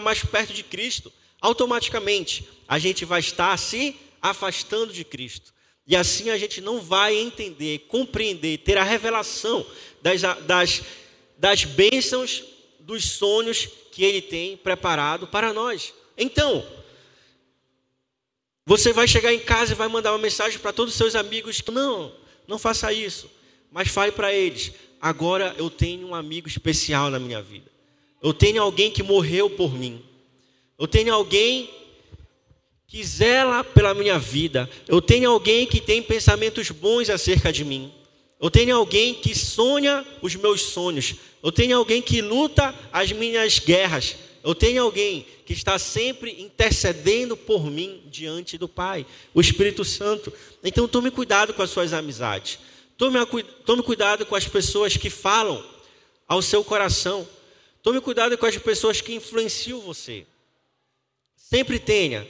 mais perto de Cristo, automaticamente a gente vai estar se afastando de Cristo. E assim a gente não vai entender, compreender, ter a revelação das, das, das bênçãos, dos sonhos que Ele tem preparado para nós. Então, você vai chegar em casa e vai mandar uma mensagem para todos os seus amigos: não, não faça isso, mas fale para eles: agora eu tenho um amigo especial na minha vida. Eu tenho alguém que morreu por mim. Eu tenho alguém que zela pela minha vida. Eu tenho alguém que tem pensamentos bons acerca de mim. Eu tenho alguém que sonha os meus sonhos. Eu tenho alguém que luta as minhas guerras. Eu tenho alguém que está sempre intercedendo por mim diante do Pai, o Espírito Santo. Então tome cuidado com as suas amizades. Tome, tome cuidado com as pessoas que falam ao seu coração. Tome cuidado com as pessoas que influenciam você. Sempre tenha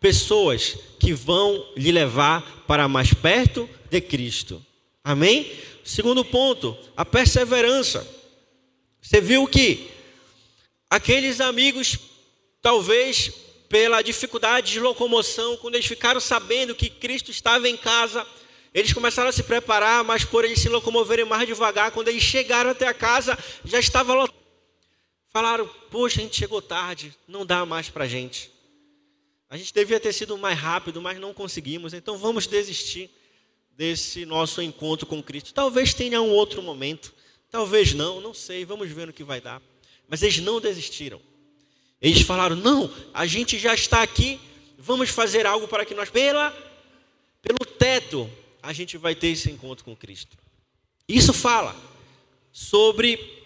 pessoas que vão lhe levar para mais perto de Cristo. Amém? Segundo ponto, a perseverança. Você viu que aqueles amigos, talvez pela dificuldade de locomoção, quando eles ficaram sabendo que Cristo estava em casa, eles começaram a se preparar, mas por eles se locomoverem mais devagar, quando eles chegaram até a casa, já estava lotado. Falaram: Poxa, a gente chegou tarde, não dá mais para a gente. A gente devia ter sido mais rápido, mas não conseguimos, então vamos desistir desse nosso encontro com Cristo. Talvez tenha um outro momento, talvez não, não sei, vamos ver no que vai dar. Mas eles não desistiram. Eles falaram: não, a gente já está aqui, vamos fazer algo para que nós, pela, pelo teto, a gente vai ter esse encontro com Cristo. Isso fala sobre,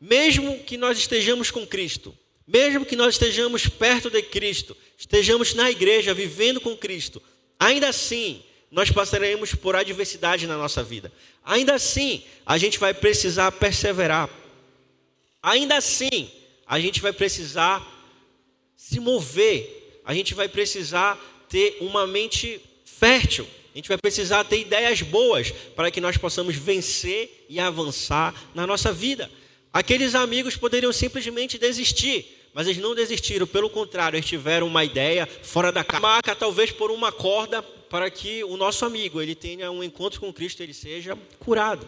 mesmo que nós estejamos com Cristo, mesmo que nós estejamos perto de Cristo, estejamos na igreja vivendo com Cristo, ainda assim nós passaremos por adversidade na nossa vida. Ainda assim, a gente vai precisar perseverar. Ainda assim, a gente vai precisar se mover. A gente vai precisar ter uma mente fértil. A gente vai precisar ter ideias boas para que nós possamos vencer e avançar na nossa vida. Aqueles amigos poderiam simplesmente desistir, mas eles não desistiram, pelo contrário, eles tiveram uma ideia fora da marca, talvez por uma corda, para que o nosso amigo ele tenha um encontro com Cristo, ele seja curado.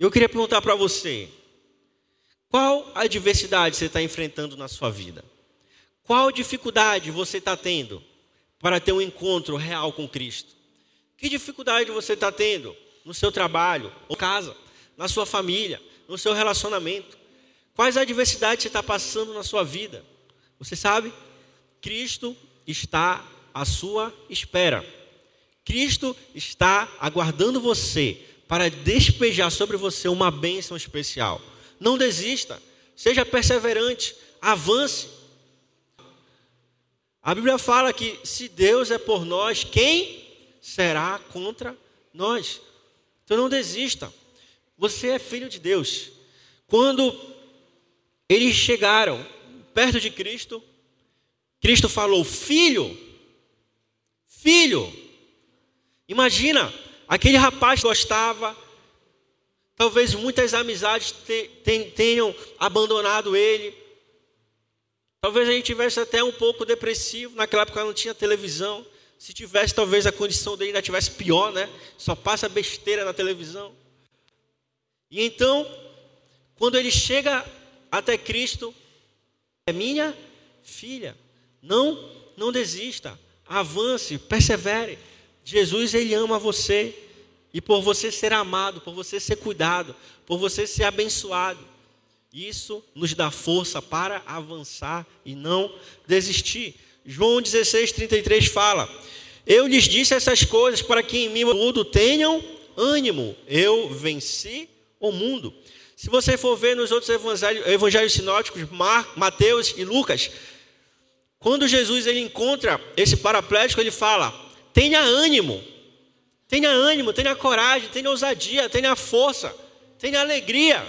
Eu queria perguntar para você, qual adversidade você está enfrentando na sua vida? Qual dificuldade você está tendo para ter um encontro real com Cristo? Que dificuldade você está tendo no seu trabalho, ou casa, na sua família, no seu relacionamento? Quais adversidades você está passando na sua vida? Você sabe? Cristo está à sua espera. Cristo está aguardando você para despejar sobre você uma bênção especial. Não desista, seja perseverante, avance. A Bíblia fala que se Deus é por nós, quem será contra nós? Então não desista. Você é filho de Deus. Quando eles chegaram perto de Cristo. Cristo falou: Filho, filho. Imagina, aquele rapaz gostava, talvez muitas amizades tenham abandonado ele. Talvez a gente tivesse até um pouco depressivo, naquela época não tinha televisão. Se tivesse, talvez a condição dele ainda tivesse pior, né? Só passa besteira na televisão. E então, quando ele chega até Cristo é minha filha. Não, não desista. Avance, persevere. Jesus ele ama você e por você ser amado, por você ser cuidado, por você ser abençoado. Isso nos dá força para avançar e não desistir. João 16, 33 fala: Eu lhes disse essas coisas para que em mim tudo tenham ânimo. Eu venci o mundo. Se você for ver nos outros evangelhos, evangelhos sinóticos, Mar, Mateus e Lucas, quando Jesus ele encontra esse paraplégico, ele fala: tenha ânimo, tenha ânimo, tenha coragem, tenha ousadia, tenha força, tenha alegria,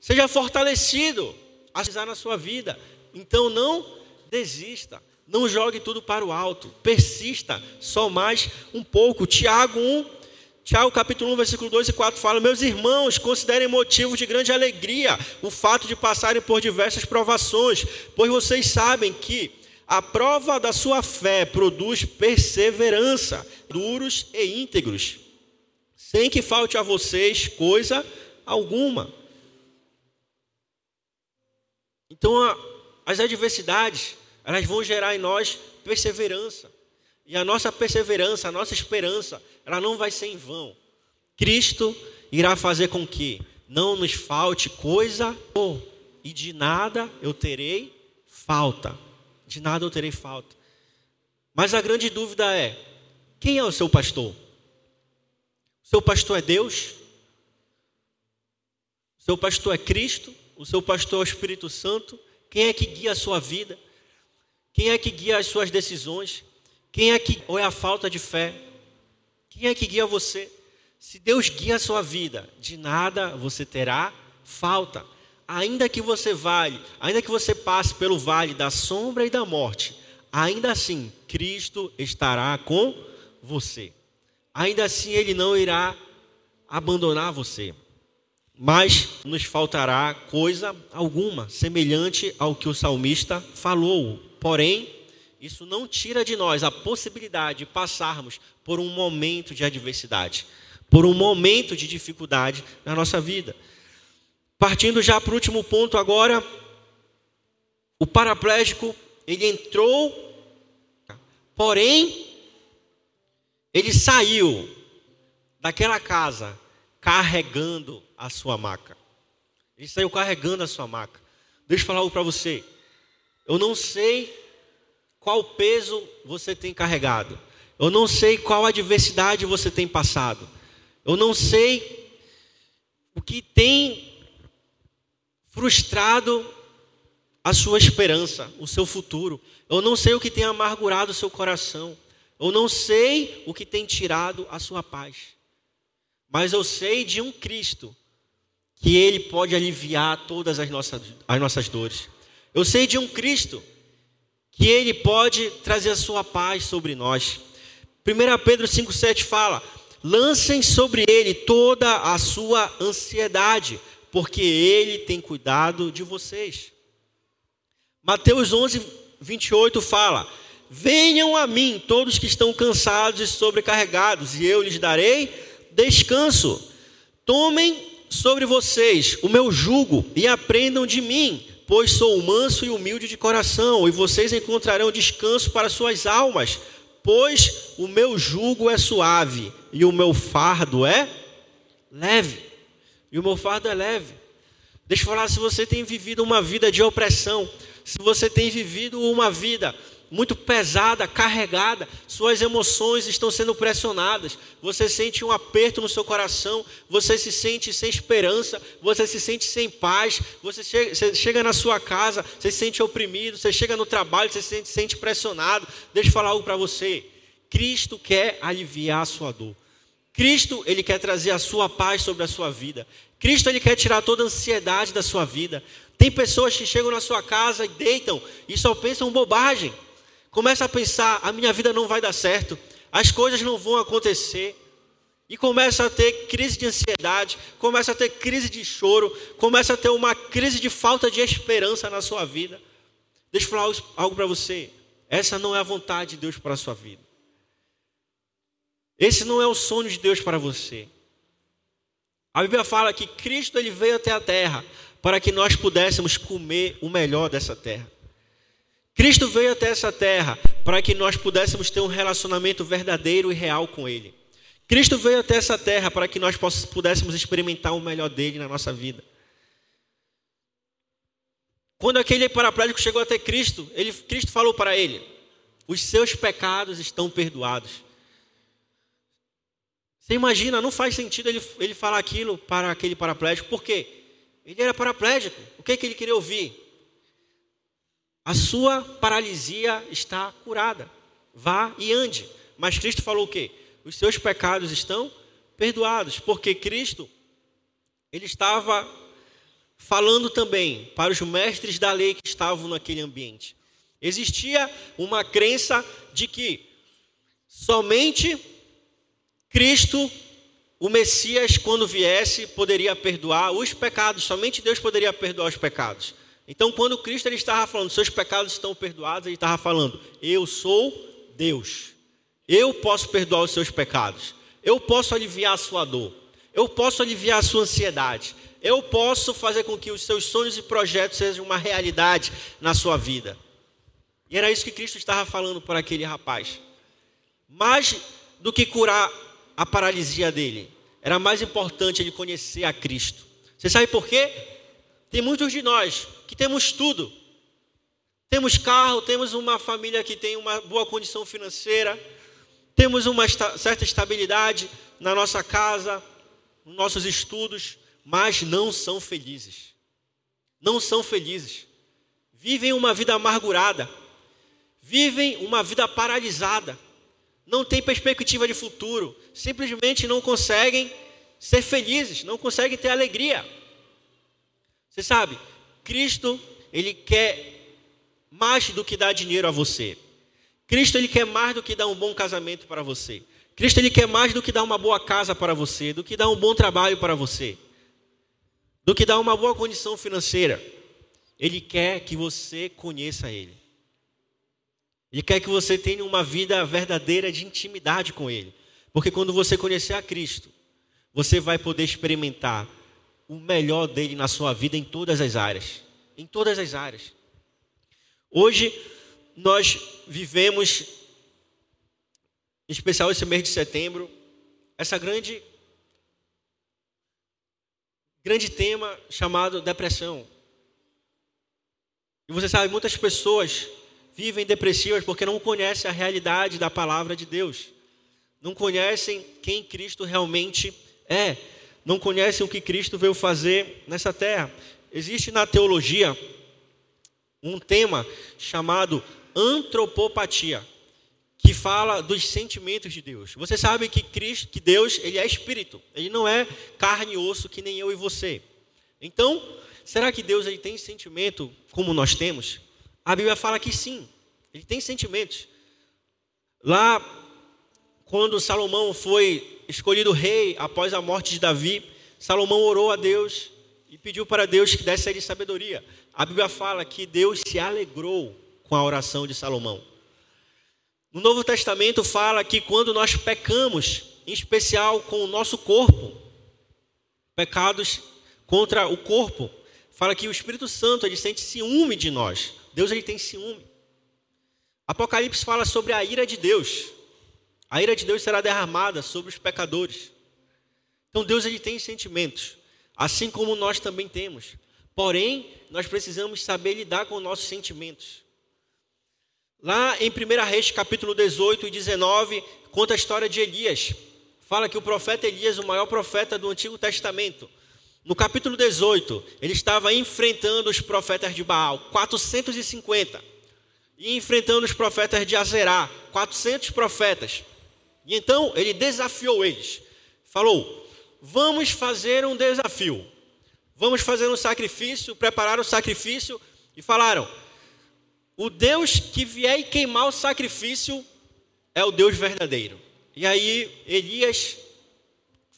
seja fortalecido a na sua vida. Então não desista, não jogue tudo para o alto, persista só mais um pouco. Tiago 1, Tiago capítulo 1, versículo 2 e 4 fala: Meus irmãos, considerem motivo de grande alegria o fato de passarem por diversas provações, pois vocês sabem que a prova da sua fé produz perseverança, duros e íntegros, sem que falte a vocês coisa alguma. Então, as adversidades, elas vão gerar em nós perseverança. E a nossa perseverança, a nossa esperança, ela não vai ser em vão. Cristo irá fazer com que não nos falte coisa oh, e de nada eu terei falta. De nada eu terei falta. Mas a grande dúvida é: quem é o seu pastor? O seu pastor é Deus? O seu pastor é Cristo? O seu pastor é o Espírito Santo? Quem é que guia a sua vida? Quem é que guia as suas decisões? Quem é que ou é a falta de fé? Quem é que guia você? Se Deus guia a sua vida, de nada você terá falta. Ainda que você vale, ainda que você passe pelo vale da sombra e da morte, ainda assim Cristo estará com você. Ainda assim ele não irá abandonar você. Mas nos faltará coisa alguma semelhante ao que o salmista falou. Porém, isso não tira de nós a possibilidade de passarmos por um momento de adversidade, por um momento de dificuldade na nossa vida. Partindo já para o último ponto agora, o paraplégico, ele entrou, porém, ele saiu daquela casa carregando a sua maca. Ele saiu carregando a sua maca. Deixa eu falar algo para você. Eu não sei qual peso você tem carregado. Eu não sei qual adversidade você tem passado. Eu não sei o que tem frustrado a sua esperança, o seu futuro. Eu não sei o que tem amargurado o seu coração. Eu não sei o que tem tirado a sua paz. Mas eu sei de um Cristo que ele pode aliviar todas as nossas, as nossas dores. Eu sei de um Cristo que Ele pode trazer a sua paz sobre nós. 1 Pedro 5,7 fala: lancem sobre Ele toda a sua ansiedade, porque Ele tem cuidado de vocês. Mateus 11, 28 fala: Venham a mim todos que estão cansados e sobrecarregados, e eu lhes darei descanso. Tomem sobre vocês o meu jugo e aprendam de mim pois sou manso e humilde de coração, e vocês encontrarão descanso para suas almas, pois o meu jugo é suave e o meu fardo é leve. E o meu fardo é leve. Deixa eu falar, se você tem vivido uma vida de opressão, se você tem vivido uma vida muito pesada, carregada, suas emoções estão sendo pressionadas, você sente um aperto no seu coração, você se sente sem esperança, você se sente sem paz, você chega, você chega na sua casa, você se sente oprimido, você chega no trabalho, você se sente, se sente pressionado. Deixa eu falar algo para você. Cristo quer aliviar a sua dor. Cristo, ele quer trazer a sua paz sobre a sua vida. Cristo, ele quer tirar toda a ansiedade da sua vida. Tem pessoas que chegam na sua casa e deitam e só pensam bobagem. Começa a pensar: a minha vida não vai dar certo, as coisas não vão acontecer. E começa a ter crise de ansiedade, começa a ter crise de choro, começa a ter uma crise de falta de esperança na sua vida. Deixa eu falar algo para você. Essa não é a vontade de Deus para a sua vida. Esse não é o sonho de Deus para você. A Bíblia fala que Cristo ele veio até a terra para que nós pudéssemos comer o melhor dessa terra. Cristo veio até essa terra para que nós pudéssemos ter um relacionamento verdadeiro e real com Ele. Cristo veio até essa terra para que nós pudéssemos experimentar o melhor dele na nossa vida. Quando aquele paraplégico chegou até Cristo, ele, Cristo falou para ele: Os seus pecados estão perdoados. Você imagina, não faz sentido ele, ele falar aquilo para aquele paraplégico, por quê? Ele era paraplégico. O que, é que ele queria ouvir? A sua paralisia está curada. Vá e ande. Mas Cristo falou o quê? Os seus pecados estão perdoados, porque Cristo ele estava falando também para os mestres da lei que estavam naquele ambiente. Existia uma crença de que somente Cristo o Messias, quando viesse, poderia perdoar os pecados, somente Deus poderia perdoar os pecados. Então, quando Cristo ele estava falando, seus pecados estão perdoados, ele estava falando, eu sou Deus. Eu posso perdoar os seus pecados. Eu posso aliviar a sua dor. Eu posso aliviar a sua ansiedade. Eu posso fazer com que os seus sonhos e projetos sejam uma realidade na sua vida. E era isso que Cristo estava falando para aquele rapaz. Mais do que curar a paralisia dele, era mais importante ele conhecer a Cristo. Você sabe por quê? Tem muitos de nós que temos tudo. Temos carro, temos uma família que tem uma boa condição financeira, temos uma certa estabilidade na nossa casa, nos nossos estudos, mas não são felizes. Não são felizes. Vivem uma vida amargurada. Vivem uma vida paralisada. Não têm perspectiva de futuro. Simplesmente não conseguem ser felizes, não conseguem ter alegria. Você sabe, Cristo, ele quer mais do que dar dinheiro a você. Cristo, ele quer mais do que dar um bom casamento para você. Cristo, ele quer mais do que dar uma boa casa para você, do que dar um bom trabalho para você do que dar uma boa condição financeira. Ele quer que você conheça Ele. Ele quer que você tenha uma vida verdadeira de intimidade com Ele. Porque quando você conhecer a Cristo, você vai poder experimentar o melhor dele na sua vida em todas as áreas. Em todas as áreas. Hoje, nós vivemos, em especial esse mês de setembro, essa grande grande tema chamado depressão. E você sabe, muitas pessoas vivem depressivas porque não conhecem a realidade da palavra de Deus. Não conhecem quem Cristo realmente é. Não conhecem o que Cristo veio fazer nessa terra. Existe na teologia um tema chamado antropopatia que fala dos sentimentos de Deus. Você sabe que Cristo, que Deus, ele é espírito. Ele não é carne e osso que nem eu e você. Então, será que Deus ele tem sentimento como nós temos? A Bíblia fala que sim. Ele tem sentimentos. Lá quando Salomão foi escolhido rei após a morte de Davi, Salomão orou a Deus e pediu para Deus que desse a ele sabedoria. A Bíblia fala que Deus se alegrou com a oração de Salomão. No Novo Testamento fala que quando nós pecamos, em especial com o nosso corpo, pecados contra o corpo, fala que o Espírito Santo ele sente ciúme de nós. Deus ele tem ciúme. Apocalipse fala sobre a ira de Deus. A ira de Deus será derramada sobre os pecadores. Então Deus ele tem sentimentos, assim como nós também temos. Porém, nós precisamos saber lidar com nossos sentimentos. Lá em 1 Reis, capítulo 18 e 19, conta a história de Elias. Fala que o profeta Elias, o maior profeta do Antigo Testamento, no capítulo 18, ele estava enfrentando os profetas de Baal, 450, e enfrentando os profetas de Azerá, 400 profetas. E então ele desafiou eles. Falou: Vamos fazer um desafio. Vamos fazer um sacrifício, preparar o sacrifício. E falaram: o Deus que vier e queimar o sacrifício é o Deus verdadeiro. E aí Elias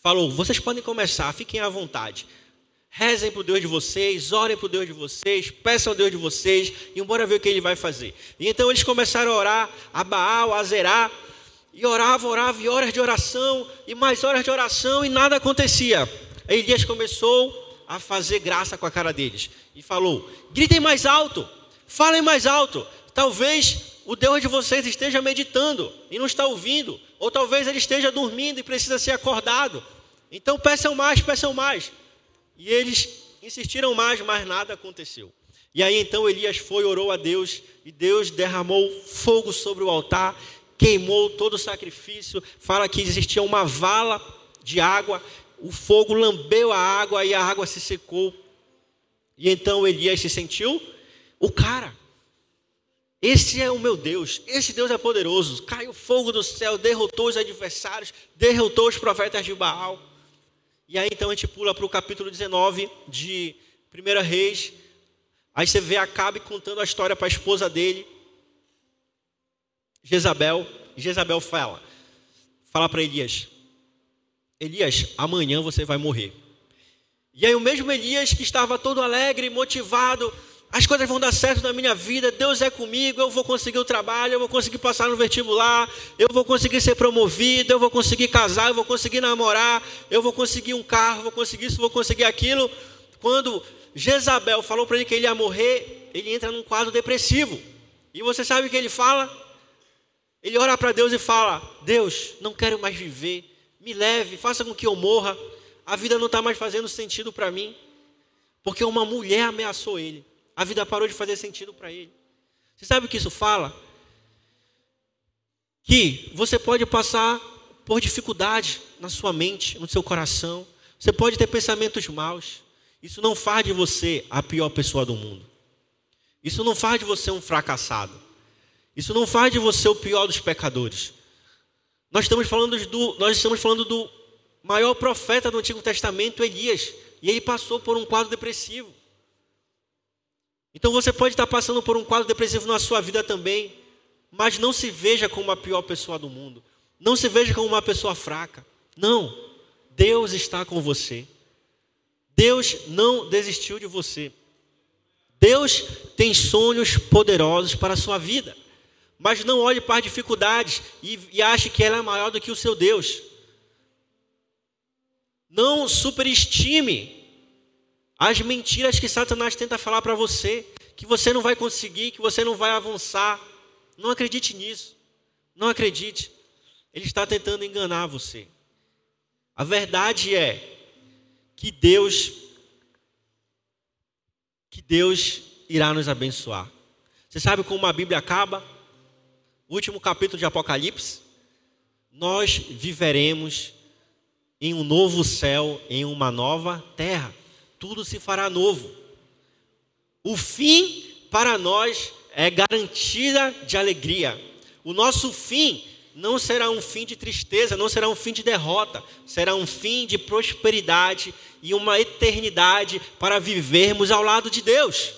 falou: vocês podem começar, fiquem à vontade. Rezem para o Deus de vocês, orem para o Deus de vocês, peçam ao Deus de vocês e bora ver o que ele vai fazer. E então eles começaram a orar, a Baal, a Zerá, e oravam, oravam, e horas de oração, e mais horas de oração, e nada acontecia. Aí Elias começou a fazer graça com a cara deles e falou: gritem mais alto. Falem mais alto. Talvez o Deus de vocês esteja meditando e não está ouvindo, ou talvez ele esteja dormindo e precisa ser acordado. Então peçam mais, peçam mais. E eles insistiram mais, mas nada aconteceu. E aí então Elias foi, orou a Deus, e Deus derramou fogo sobre o altar, queimou todo o sacrifício. Fala que existia uma vala de água, o fogo lambeu a água e a água se secou. E então Elias se sentiu o cara. Esse é o meu Deus, esse Deus é poderoso. Caiu fogo do céu, derrotou os adversários, derrotou os profetas de Baal. E aí então a gente pula para o capítulo 19 de 1 Reis. Aí você vê Acabe contando a história para a esposa dele, Jezabel. Jezabel fala, fala para Elias: Elias, amanhã você vai morrer. E aí o mesmo Elias que estava todo alegre, motivado, as coisas vão dar certo na minha vida, Deus é comigo, eu vou conseguir o trabalho, eu vou conseguir passar no vestibular, eu vou conseguir ser promovido, eu vou conseguir casar, eu vou conseguir namorar, eu vou conseguir um carro, vou conseguir isso, vou conseguir aquilo. Quando Jezabel falou para ele que ele ia morrer, ele entra num quadro depressivo. E você sabe o que ele fala? Ele ora para Deus e fala: Deus, não quero mais viver, me leve, faça com que eu morra a vida não está mais fazendo sentido para mim, porque uma mulher ameaçou ele. A vida parou de fazer sentido para ele. Você sabe o que isso fala? Que você pode passar por dificuldade na sua mente, no seu coração. Você pode ter pensamentos maus. Isso não faz de você a pior pessoa do mundo. Isso não faz de você um fracassado. Isso não faz de você o pior dos pecadores. Nós estamos falando do, nós estamos falando do maior profeta do Antigo Testamento, Elias, e ele passou por um quadro depressivo. Então você pode estar passando por um quadro depressivo na sua vida também, mas não se veja como a pior pessoa do mundo. Não se veja como uma pessoa fraca. Não. Deus está com você. Deus não desistiu de você. Deus tem sonhos poderosos para a sua vida. Mas não olhe para as dificuldades e, e ache que ela é maior do que o seu Deus. Não superestime as mentiras que Satanás tenta falar para você, que você não vai conseguir, que você não vai avançar. Não acredite nisso. Não acredite. Ele está tentando enganar você. A verdade é que Deus que Deus irá nos abençoar. Você sabe como a Bíblia acaba? Último capítulo de Apocalipse, nós viveremos em um novo céu, em uma nova terra. Tudo se fará novo. O fim para nós é garantida de alegria. O nosso fim não será um fim de tristeza, não será um fim de derrota, será um fim de prosperidade e uma eternidade para vivermos ao lado de Deus.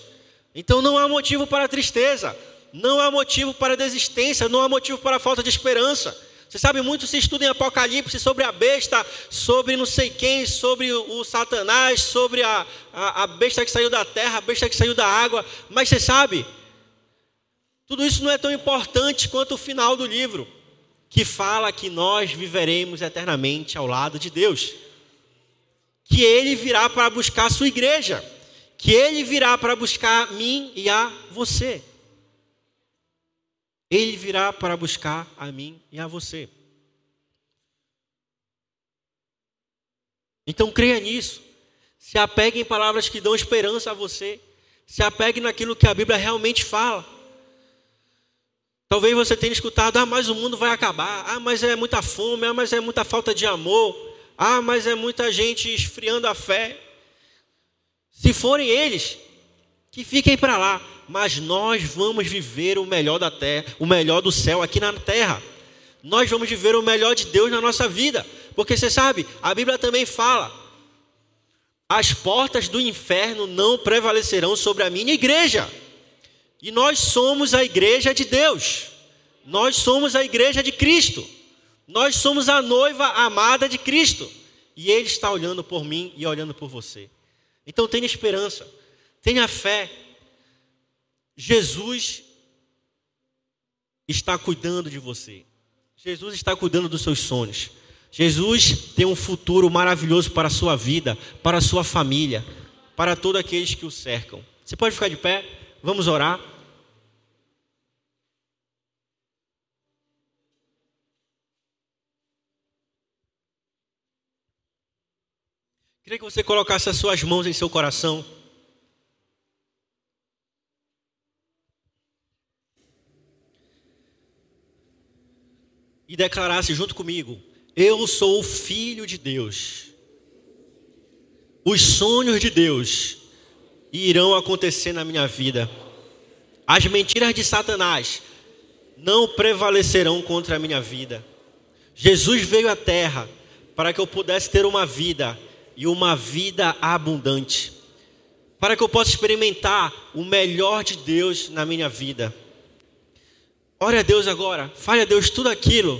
Então não há motivo para tristeza, não há motivo para desistência, não há motivo para falta de esperança. Você sabe, muito se estuda em Apocalipse sobre a besta, sobre não sei quem, sobre o, Satanás, sobre a, a, a besta que saiu da terra, a besta que saiu da água. Mas você sabe, tudo isso não é tão importante quanto o final do livro, que fala que nós viveremos eternamente ao lado de Deus. Que Ele virá para buscar a sua igreja. Que Ele virá para buscar a mim e a você. Ele virá para buscar a mim e a você. Então creia nisso. Se apegue em palavras que dão esperança a você. Se apegue naquilo que a Bíblia realmente fala. Talvez você tenha escutado: ah, mas o mundo vai acabar. Ah, mas é muita fome. Ah, mas é muita falta de amor. Ah, mas é muita gente esfriando a fé. Se forem eles, que fiquem para lá mas nós vamos viver o melhor da terra, o melhor do céu aqui na terra. Nós vamos viver o melhor de Deus na nossa vida, porque você sabe, a Bíblia também fala: as portas do inferno não prevalecerão sobre a minha igreja. E nós somos a igreja de Deus. Nós somos a igreja de Cristo. Nós somos a noiva amada de Cristo. E Ele está olhando por mim e olhando por você. Então tenha esperança, tenha fé, Jesus está cuidando de você. Jesus está cuidando dos seus sonhos. Jesus tem um futuro maravilhoso para a sua vida, para a sua família, para todos aqueles que o cercam. Você pode ficar de pé? Vamos orar. Queria que você colocasse as suas mãos em seu coração. E declarasse junto comigo: Eu sou o filho de Deus. Os sonhos de Deus irão acontecer na minha vida. As mentiras de Satanás não prevalecerão contra a minha vida. Jesus veio à terra para que eu pudesse ter uma vida e uma vida abundante. Para que eu possa experimentar o melhor de Deus na minha vida. Ore a Deus agora, fale a Deus tudo aquilo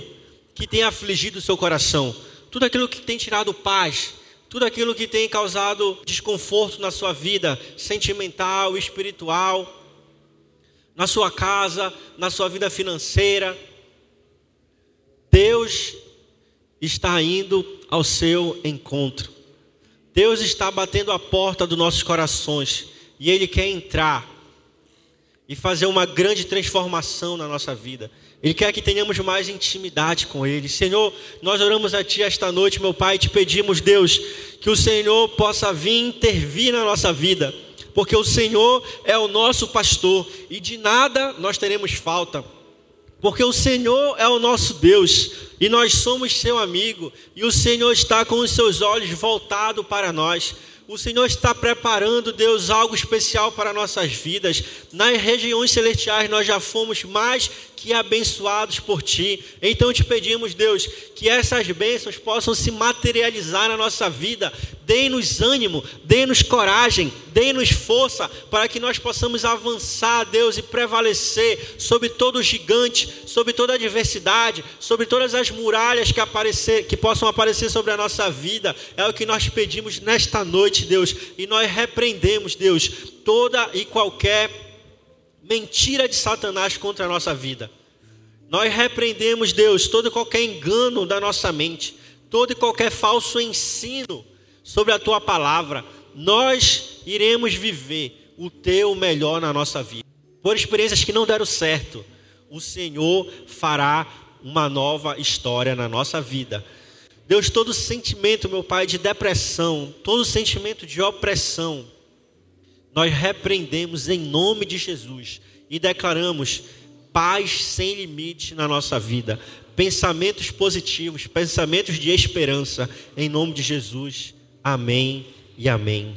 que tem afligido o seu coração, tudo aquilo que tem tirado paz, tudo aquilo que tem causado desconforto na sua vida, sentimental, espiritual, na sua casa, na sua vida financeira. Deus está indo ao seu encontro. Deus está batendo a porta dos nossos corações e Ele quer entrar e fazer uma grande transformação na nossa vida. Ele quer que tenhamos mais intimidade com Ele. Senhor, nós oramos a Ti esta noite, meu Pai, e te pedimos, Deus, que o Senhor possa vir intervir na nossa vida, porque o Senhor é o nosso pastor e de nada nós teremos falta, porque o Senhor é o nosso Deus e nós somos seu amigo, e o Senhor está com os seus olhos voltados para nós. O Senhor está preparando, Deus, algo especial para nossas vidas. Nas regiões celestiais nós já fomos mais que abençoados por ti. Então te pedimos, Deus, que essas bênçãos possam se materializar na nossa vida. Dê-nos ânimo, dê-nos coragem, dê-nos força para que nós possamos avançar, Deus, e prevalecer sobre todo gigante, sobre toda adversidade, sobre todas as muralhas que, aparecer, que possam aparecer sobre a nossa vida. É o que nós pedimos nesta noite, Deus, e nós repreendemos, Deus, toda e qualquer mentira de Satanás contra a nossa vida. Nós repreendemos, Deus, todo e qualquer engano da nossa mente, todo e qualquer falso ensino sobre a tua palavra. Nós iremos viver o teu melhor na nossa vida. Por experiências que não deram certo, o Senhor fará uma nova história na nossa vida. Deus, todo sentimento, meu Pai, de depressão, todo sentimento de opressão, nós repreendemos em nome de Jesus e declaramos paz sem limite na nossa vida, pensamentos positivos, pensamentos de esperança, em nome de Jesus. Amém e amém.